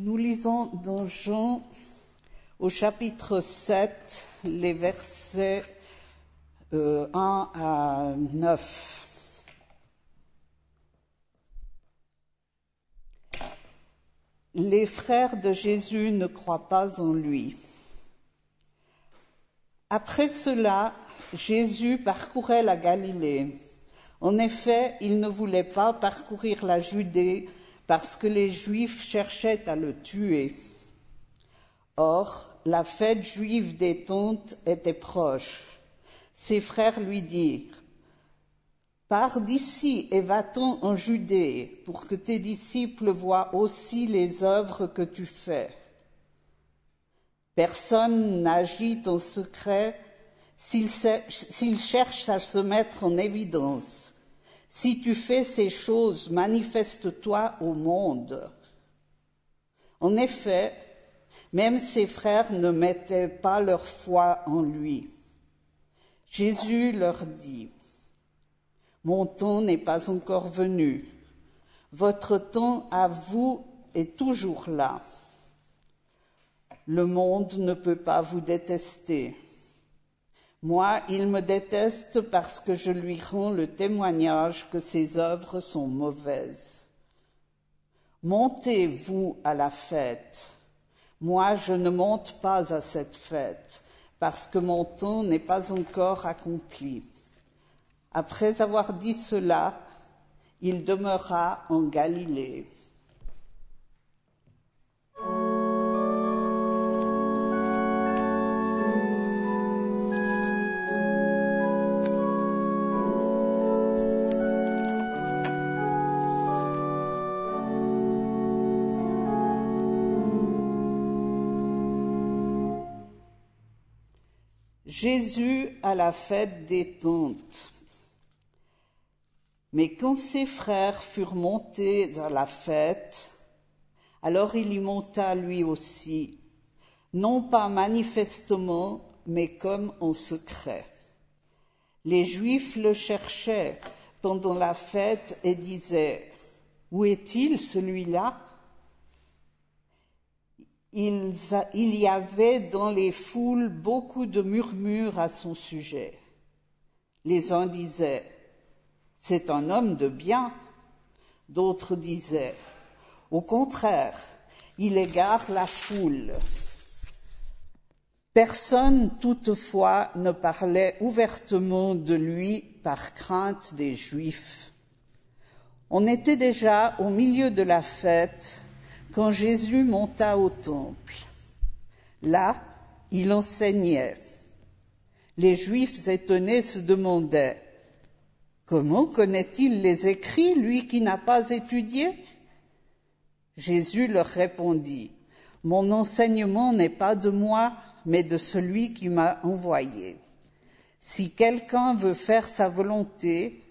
Nous lisons dans Jean au chapitre 7 les versets euh, 1 à 9. Les frères de Jésus ne croient pas en lui. Après cela, Jésus parcourait la Galilée. En effet, il ne voulait pas parcourir la Judée parce que les Juifs cherchaient à le tuer. Or, la fête juive des tentes était proche. Ses frères lui dirent, Pars d'ici et va-t'en en Judée pour que tes disciples voient aussi les œuvres que tu fais. Personne n'agit en secret s'il cherche à se mettre en évidence. Si tu fais ces choses, manifeste-toi au monde. En effet, même ses frères ne mettaient pas leur foi en lui. Jésus leur dit, Mon temps n'est pas encore venu, votre temps à vous est toujours là. Le monde ne peut pas vous détester. Moi, il me déteste parce que je lui rends le témoignage que ses œuvres sont mauvaises. Montez, vous, à la fête. Moi, je ne monte pas à cette fête parce que mon temps n'est pas encore accompli. Après avoir dit cela, il demeura en Galilée. Jésus à la fête des tentes. Mais quand ses frères furent montés à la fête, alors il y monta lui aussi, non pas manifestement, mais comme en secret. Les Juifs le cherchaient pendant la fête et disaient, Où est-il celui-là? Il, y avait dans les foules beaucoup de murmures à son sujet. Les uns disaient, c'est un homme de bien. D'autres disaient, au contraire, il égare la foule. Personne toutefois ne parlait ouvertement de lui par crainte des Juifs. On était déjà au milieu de la fête quand Jésus monta au temple. Là, il enseignait. Les Juifs étonnés se demandaient Comment connaît-il les écrits, lui qui n'a pas étudié? Jésus leur répondit Mon enseignement n'est pas de moi, mais de celui qui m'a envoyé. Si quelqu'un veut faire sa volonté,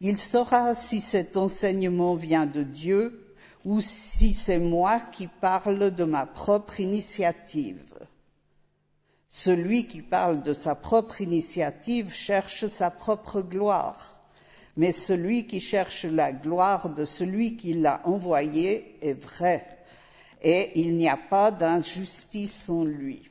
il saura si cet enseignement vient de Dieu ou si c'est moi qui parle de ma propre initiative. Celui qui parle de sa propre initiative cherche sa propre gloire, mais celui qui cherche la gloire de celui qui l'a envoyé est vrai, et il n'y a pas d'injustice en lui.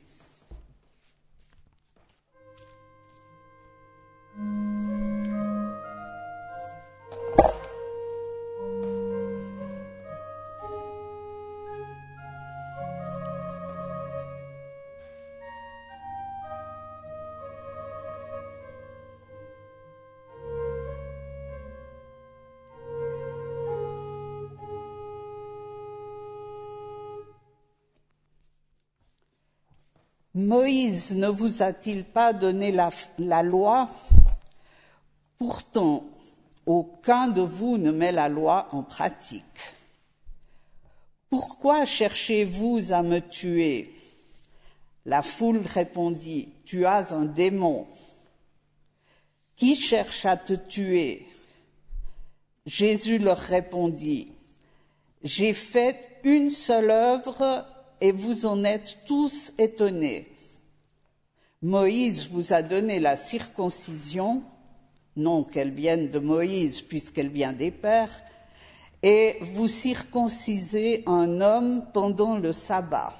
Moïse ne vous a-t-il pas donné la, loi? Pourtant, aucun de vous ne met la loi en pratique. Pourquoi cherchez-vous à me tuer? La foule répondit, Tu as un démon. Qui cherche à te tuer? Jésus leur répondit, J'ai fait une seule œuvre et vous en êtes tous étonnés. Moïse vous a donné la circoncision, non qu'elle vienne de Moïse puisqu'elle vient des pères, et vous circoncisez un homme pendant le sabbat.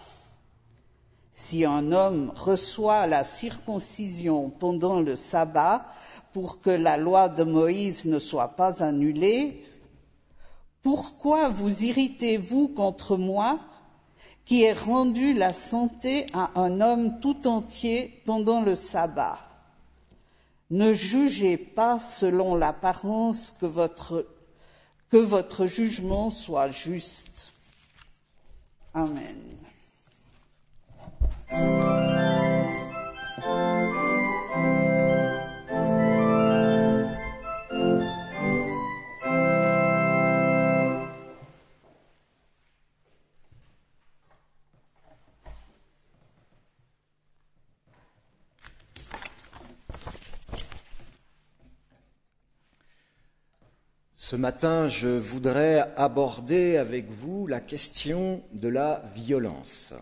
Si un homme reçoit la circoncision pendant le sabbat pour que la loi de Moïse ne soit pas annulée, pourquoi vous irritez-vous contre moi qui ai rendu la santé à un homme tout entier pendant le sabbat Ne jugez pas selon l'apparence que votre que votre jugement soit juste. Amen. Matin, je voudrais aborder avec vous la question de la violence.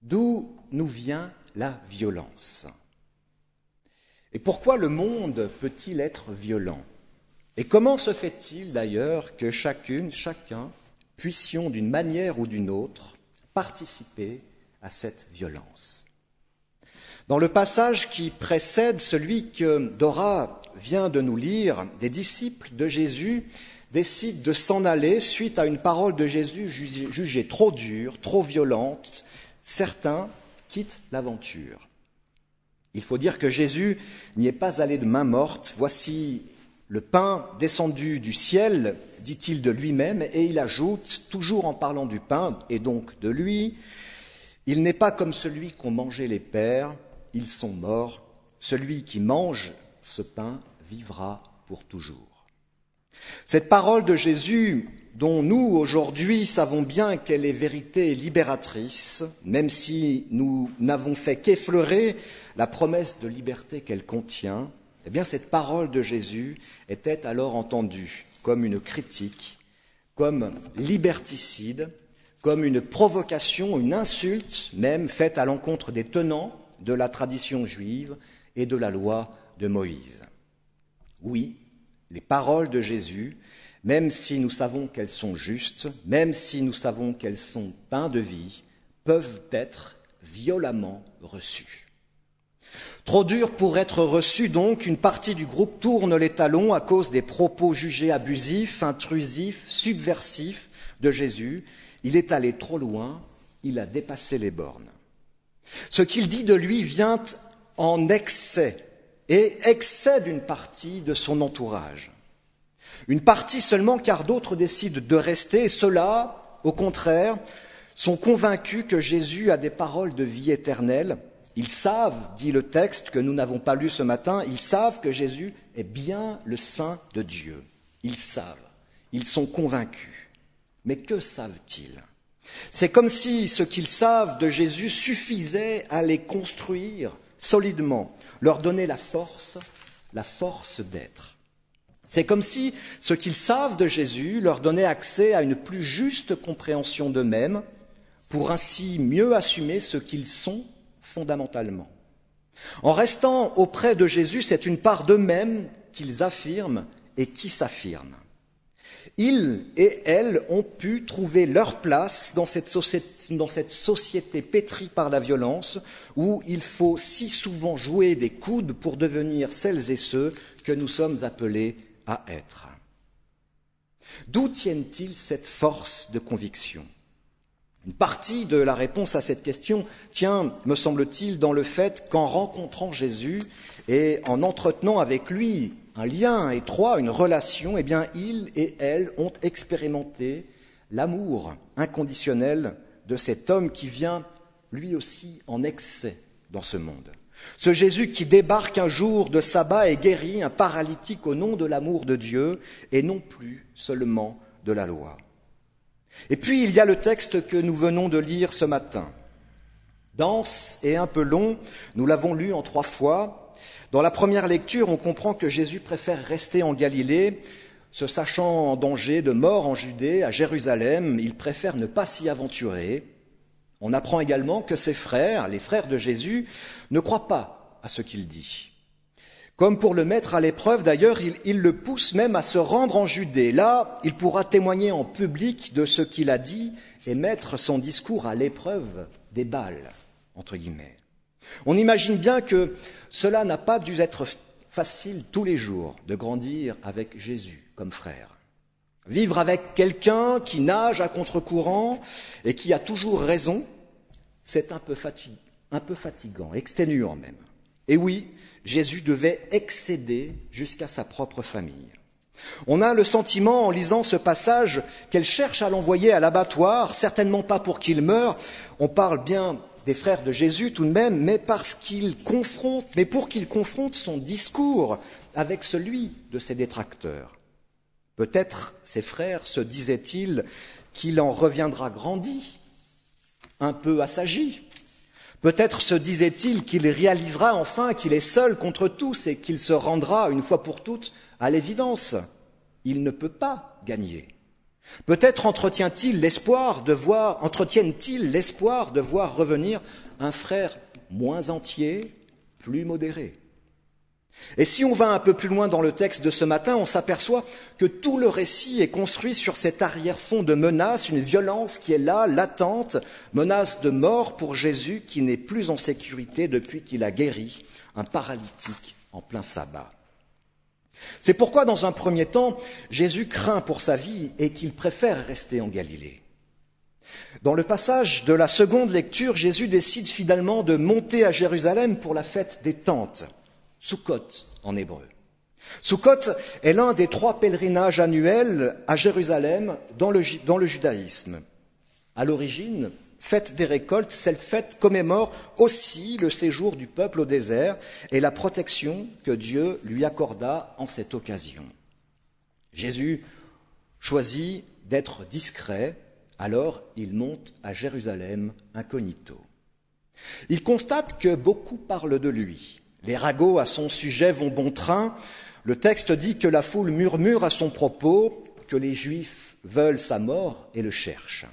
D'où nous vient la violence? Et pourquoi le monde peut-il être violent? Et comment se fait-il d'ailleurs que chacune, chacun, puissions d'une manière ou d'une autre participer à cette violence? Dans le passage qui précède celui que Dora vient de nous lire, des disciples de Jésus décident de s'en aller suite à une parole de Jésus jugée trop dure, trop violente. Certains quittent l'aventure. Il faut dire que Jésus n'y est pas allé de main morte. Voici le pain descendu du ciel, dit-il de lui-même, et il ajoute, toujours en parlant du pain et donc de lui, il n'est pas comme celui qu'ont mangé les pères, ils sont morts. Celui qui mange ce pain vivra pour toujours. Cette parole de Jésus, dont nous, aujourd'hui, savons bien qu'elle est vérité libératrice, même si nous n'avons fait qu'effleurer la promesse de liberté qu'elle contient, eh bien, cette parole de Jésus était alors entendue comme une critique, comme liberticide, comme une provocation, une insulte même faite à l'encontre des tenants de la tradition juive et de la loi de Moïse. Oui, les paroles de Jésus, même si nous savons qu'elles sont justes, même si nous savons qu'elles sont pain de vie, peuvent être violemment reçues. Trop dur pour être reçu, donc, une partie du groupe tourne les talons à cause des propos jugés abusifs, intrusifs, subversifs de Jésus. Il est allé trop loin, il a dépassé les bornes. Ce qu'il dit de lui vient en excès et excès d'une partie de son entourage. Une partie seulement car d'autres décident de rester et ceux-là, au contraire, sont convaincus que Jésus a des paroles de vie éternelle. Ils savent, dit le texte que nous n'avons pas lu ce matin, ils savent que Jésus est bien le Saint de Dieu. Ils savent, ils sont convaincus. Mais que savent-ils? C'est comme si ce qu'ils savent de Jésus suffisait à les construire solidement, leur donner la force, la force d'être. C'est comme si ce qu'ils savent de Jésus leur donnait accès à une plus juste compréhension d'eux-mêmes, pour ainsi mieux assumer ce qu'ils sont fondamentalement. En restant auprès de Jésus, c'est une part d'eux-mêmes qu'ils affirment et qui s'affirment. Ils et elles ont pu trouver leur place dans cette, société, dans cette société pétrie par la violence, où il faut si souvent jouer des coudes pour devenir celles et ceux que nous sommes appelés à être. D'où tiennent-ils cette force de conviction? Une partie de la réponse à cette question tient, me semble-t-il, dans le fait qu'en rencontrant Jésus et en entretenant avec lui un lien étroit, une relation, eh bien, ils et elles ont expérimenté l'amour inconditionnel de cet homme qui vient lui aussi en excès dans ce monde. Ce Jésus qui débarque un jour de sabbat et guérit un paralytique au nom de l'amour de Dieu et non plus seulement de la loi. Et puis il y a le texte que nous venons de lire ce matin. Dense et un peu long, nous l'avons lu en trois fois, dans la première lecture, on comprend que Jésus préfère rester en Galilée, se sachant en danger de mort en Judée, à Jérusalem, il préfère ne pas s'y aventurer. On apprend également que ses frères, les frères de Jésus, ne croient pas à ce qu'il dit. Comme pour le mettre à l'épreuve, d'ailleurs, il, le pousse même à se rendre en Judée. Là, il pourra témoigner en public de ce qu'il a dit et mettre son discours à l'épreuve des balles, entre guillemets. On imagine bien que cela n'a pas dû être facile tous les jours de grandir avec Jésus comme frère. Vivre avec quelqu'un qui nage à contre-courant et qui a toujours raison, c'est un peu, fatigant, exténuant même. Et oui, Jésus devait excéder jusqu'à sa propre famille. On a le sentiment, en lisant ce passage, qu'elle cherche à l'envoyer à l'abattoir, certainement pas pour qu'il meure. On parle bien des frères de Jésus tout de même, mais parce qu'il confronte, mais pour qu'il confronte son discours avec celui de ses détracteurs. Peut-être ses frères se disaient-ils qu'il en reviendra grandi, un peu assagi. Peut-être se disait-il qu'il réalisera enfin qu'il est seul contre tous et qu'il se rendra une fois pour toutes à l'évidence. Il ne peut pas gagner. Peut-être entretient-il l'espoir de voir, entretiennent-ils l'espoir de voir revenir un frère moins entier, plus modéré? Et si on va un peu plus loin dans le texte de ce matin, on s'aperçoit que tout le récit est construit sur cet arrière-fond de menace, une violence qui est là, latente, menace de mort pour Jésus qui n'est plus en sécurité depuis qu'il a guéri un paralytique en plein sabbat. C'est pourquoi, dans un premier temps, Jésus craint pour sa vie et qu'il préfère rester en Galilée. Dans le passage de la seconde lecture, Jésus décide finalement de monter à Jérusalem pour la fête des tentes. Sukkot en hébreu. Sukkot est l'un des trois pèlerinages annuels à Jérusalem dans le, dans le judaïsme. À l'origine, fête des récoltes, cette fête commémore aussi le séjour du peuple au désert et la protection que Dieu lui accorda en cette occasion. Jésus choisit d'être discret, alors il monte à Jérusalem incognito. Il constate que beaucoup parlent de lui. Les ragots à son sujet vont bon train. Le texte dit que la foule murmure à son propos, que les Juifs veulent sa mort et le cherchent.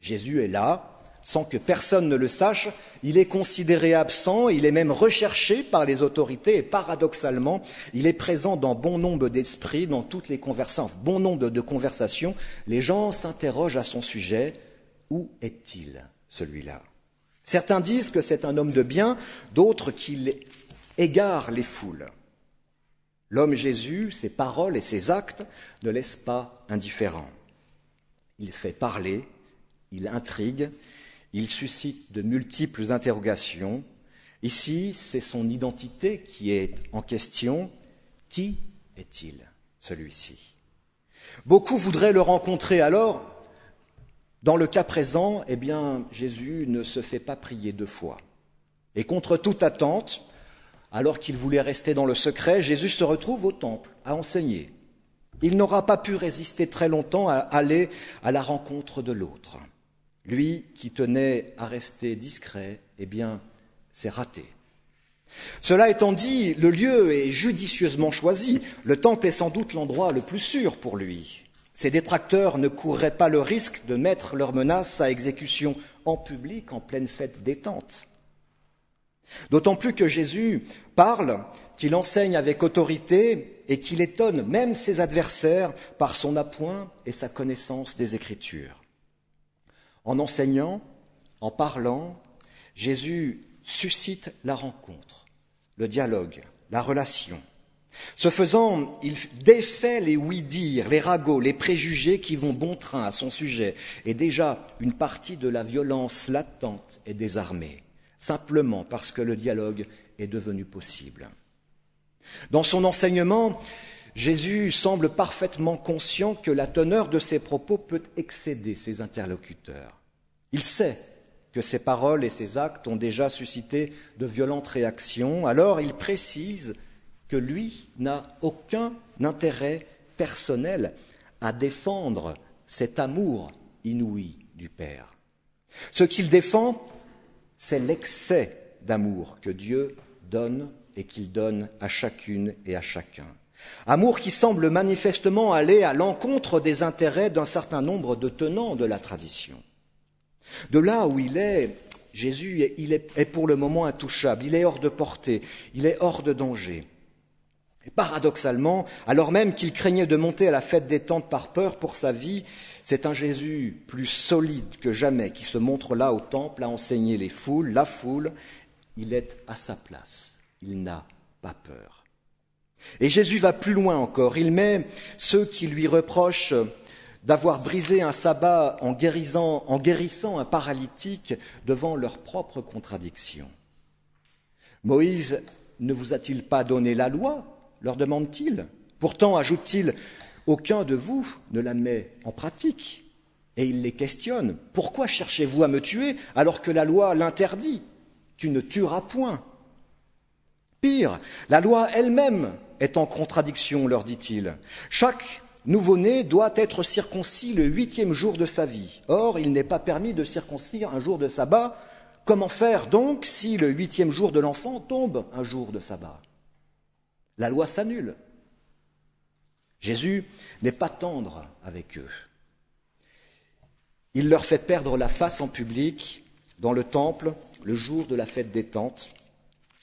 Jésus est là, sans que personne ne le sache, il est considéré absent, il est même recherché par les autorités et paradoxalement, il est présent dans bon nombre d'esprits, dans toutes les conversations, bon nombre de conversations. Les gens s'interrogent à son sujet, où est-il celui-là? Certains disent que c'est un homme de bien, d'autres qu'il égare les foules. L'homme Jésus, ses paroles et ses actes ne laissent pas indifférent. Il fait parler, il intrigue, il suscite de multiples interrogations. Ici, c'est son identité qui est en question. Qui est-il, celui-ci? Beaucoup voudraient le rencontrer alors, dans le cas présent, eh bien, Jésus ne se fait pas prier deux fois. Et contre toute attente, alors qu'il voulait rester dans le secret, Jésus se retrouve au temple à enseigner. Il n'aura pas pu résister très longtemps à aller à la rencontre de l'autre. Lui qui tenait à rester discret, eh bien, c'est raté. Cela étant dit, le lieu est judicieusement choisi. Le temple est sans doute l'endroit le plus sûr pour lui. Ces détracteurs ne courraient pas le risque de mettre leurs menaces à exécution en public en pleine fête détente. D'autant plus que Jésus parle, qu'il enseigne avec autorité et qu'il étonne même ses adversaires par son appoint et sa connaissance des Écritures. En enseignant, en parlant, Jésus suscite la rencontre, le dialogue, la relation. Ce faisant, il défait les oui-dire, les ragots, les préjugés qui vont bon train à son sujet, et déjà une partie de la violence latente est désarmée, simplement parce que le dialogue est devenu possible. Dans son enseignement, Jésus semble parfaitement conscient que la teneur de ses propos peut excéder ses interlocuteurs. Il sait que ses paroles et ses actes ont déjà suscité de violentes réactions, alors il précise que lui n'a aucun intérêt personnel à défendre cet amour inouï du Père. Ce qu'il défend, c'est l'excès d'amour que Dieu donne et qu'il donne à chacune et à chacun. Amour qui semble manifestement aller à l'encontre des intérêts d'un certain nombre de tenants de la tradition. De là où il est, Jésus est pour le moment intouchable, il est hors de portée, il est hors de danger. Et paradoxalement, alors même qu'il craignait de monter à la fête des tentes par peur pour sa vie, c'est un Jésus plus solide que jamais qui se montre là au temple à enseigner les foules, la foule. Il est à sa place. Il n'a pas peur. Et Jésus va plus loin encore. Il met ceux qui lui reprochent d'avoir brisé un sabbat en guérissant, un paralytique devant leur propre contradiction. Moïse ne vous a-t-il pas donné la loi leur demande-t-il? Pourtant, ajoute-t-il, aucun de vous ne la met en pratique. Et il les questionne. Pourquoi cherchez-vous à me tuer alors que la loi l'interdit? Tu ne tueras point. Pire, la loi elle-même est en contradiction, leur dit-il. Chaque nouveau-né doit être circoncis le huitième jour de sa vie. Or, il n'est pas permis de circoncire un jour de sabbat. Comment faire donc si le huitième jour de l'enfant tombe un jour de sabbat? La loi s'annule. Jésus n'est pas tendre avec eux. Il leur fait perdre la face en public, dans le temple, le jour de la fête des tentes.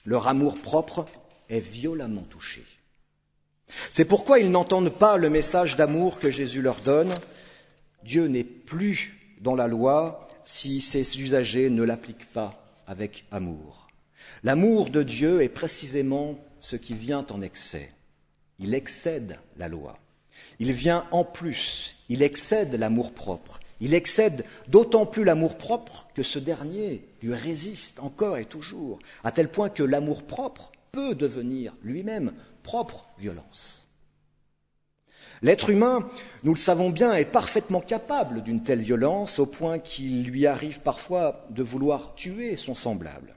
Leur amour propre est violemment touché. C'est pourquoi ils n'entendent pas le message d'amour que Jésus leur donne. Dieu n'est plus dans la loi si ses usagers ne l'appliquent pas avec amour. L'amour de Dieu est précisément ce qui vient en excès. Il excède la loi. Il vient en plus, il excède l'amour propre. Il excède d'autant plus l'amour propre que ce dernier lui résiste encore et toujours, à tel point que l'amour propre peut devenir lui-même propre violence. L'être humain, nous le savons bien, est parfaitement capable d'une telle violence au point qu'il lui arrive parfois de vouloir tuer son semblable.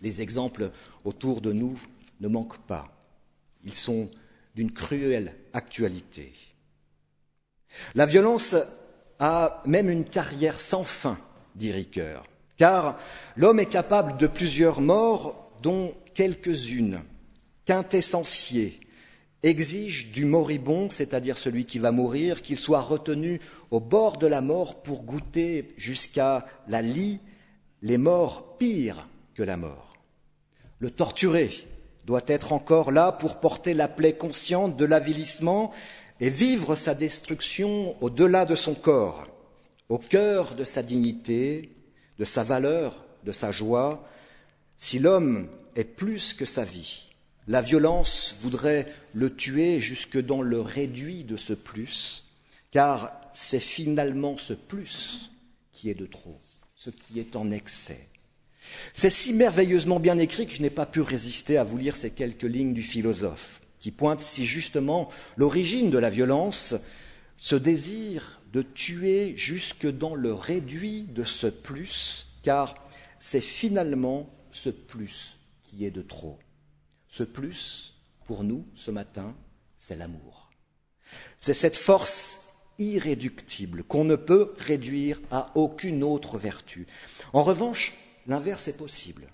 Les exemples autour de nous ne manquent pas. Ils sont d'une cruelle actualité. La violence a même une carrière sans fin, dit Ricoeur, car l'homme est capable de plusieurs morts, dont quelques-unes quintessentier, exige du moribond, c'est-à-dire celui qui va mourir, qu'il soit retenu au bord de la mort pour goûter jusqu'à la lie les morts pires que la mort. Le torturé doit être encore là pour porter la plaie consciente de l'avilissement et vivre sa destruction au-delà de son corps, au cœur de sa dignité, de sa valeur, de sa joie, si l'homme est plus que sa vie la violence voudrait le tuer jusque dans le réduit de ce plus, car c'est finalement ce plus qui est de trop, ce qui est en excès. C'est si merveilleusement bien écrit que je n'ai pas pu résister à vous lire ces quelques lignes du philosophe, qui pointent si justement l'origine de la violence, ce désir de tuer jusque dans le réduit de ce plus, car c'est finalement ce plus qui est de trop. Ce plus, pour nous, ce matin, c'est l'amour. C'est cette force irréductible qu'on ne peut réduire à aucune autre vertu. En revanche, l'inverse est possible.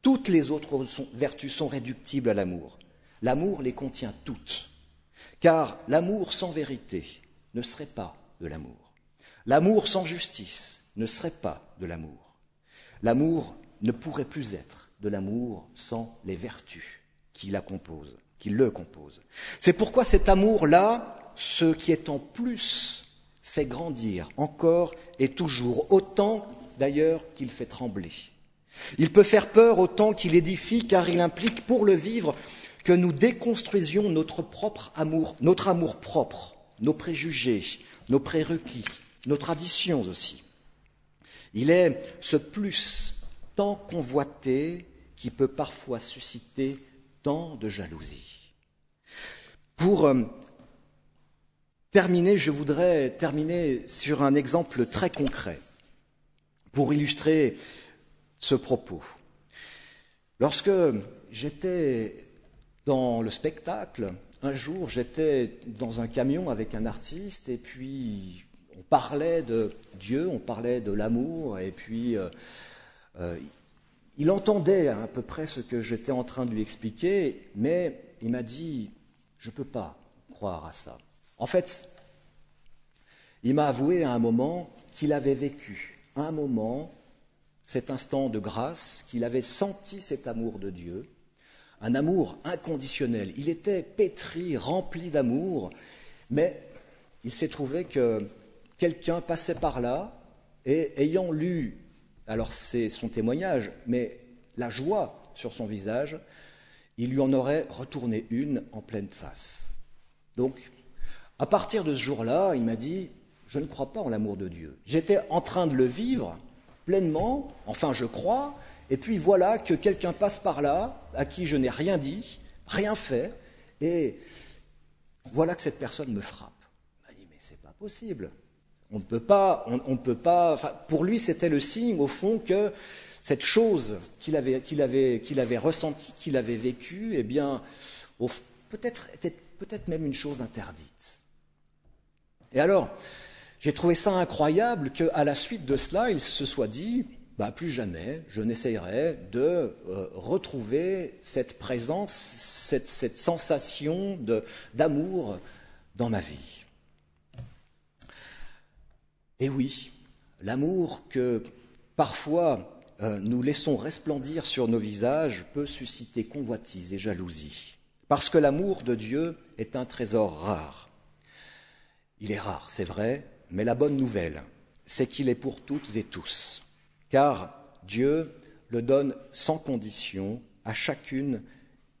Toutes les autres vertus sont réductibles à l'amour. L'amour les contient toutes. Car l'amour sans vérité ne serait pas de l'amour. L'amour sans justice ne serait pas de l'amour. L'amour ne pourrait plus être de l'amour sans les vertus qui la compose, qui le compose. C'est pourquoi cet amour-là, ce qui est en plus, fait grandir encore et toujours, autant d'ailleurs qu'il fait trembler. Il peut faire peur autant qu'il édifie, car il implique pour le vivre que nous déconstruisions notre propre amour, notre amour propre, nos préjugés, nos prérequis, nos traditions aussi. Il est ce plus tant convoité qui peut parfois susciter de jalousie. Pour euh, terminer, je voudrais terminer sur un exemple très concret pour illustrer ce propos. Lorsque j'étais dans le spectacle, un jour j'étais dans un camion avec un artiste et puis on parlait de Dieu, on parlait de l'amour et puis euh, euh, il entendait à peu près ce que j'étais en train de lui expliquer, mais il m'a dit, je ne peux pas croire à ça. En fait, il m'a avoué à un moment qu'il avait vécu un moment, cet instant de grâce, qu'il avait senti cet amour de Dieu, un amour inconditionnel. Il était pétri, rempli d'amour, mais il s'est trouvé que quelqu'un passait par là et ayant lu, alors c'est son témoignage, mais la joie sur son visage, il lui en aurait retourné une en pleine face. Donc, à partir de ce jour-là, il m'a dit, je ne crois pas en l'amour de Dieu. J'étais en train de le vivre pleinement, enfin je crois, et puis voilà que quelqu'un passe par là, à qui je n'ai rien dit, rien fait, et voilà que cette personne me frappe. Il m'a dit, mais c'est pas possible. On ne peut pas, on, peut pas. Pour lui, c'était le signe, au fond, que cette chose qu'il avait, ressentie, qu'il avait vécue, eh bien, peut-être était peut-être même une chose interdite. Et alors, j'ai trouvé ça incroyable qu'à la suite de cela, il se soit dit, bah, plus jamais je n'essayerai de euh, retrouver cette présence, cette sensation d'amour dans ma vie. Et oui, l'amour que parfois euh, nous laissons resplendir sur nos visages peut susciter convoitise et jalousie, parce que l'amour de Dieu est un trésor rare. Il est rare, c'est vrai, mais la bonne nouvelle, c'est qu'il est pour toutes et tous, car Dieu le donne sans condition à chacune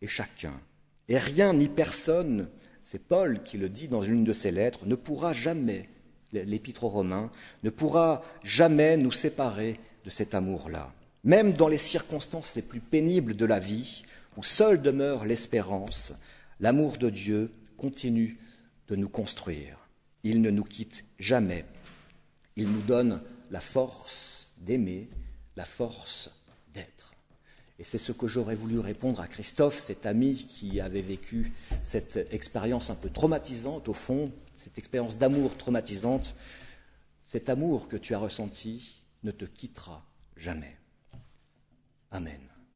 et chacun. Et rien ni personne, c'est Paul qui le dit dans une de ses lettres, ne pourra jamais l'épître aux Romains, ne pourra jamais nous séparer de cet amour-là. Même dans les circonstances les plus pénibles de la vie, où seule demeure l'espérance, l'amour de Dieu continue de nous construire. Il ne nous quitte jamais. Il nous donne la force d'aimer, la force d'être. Et c'est ce que j'aurais voulu répondre à Christophe, cet ami qui avait vécu cette expérience un peu traumatisante, au fond, cette expérience d'amour traumatisante. Cet amour que tu as ressenti ne te quittera jamais. Amen.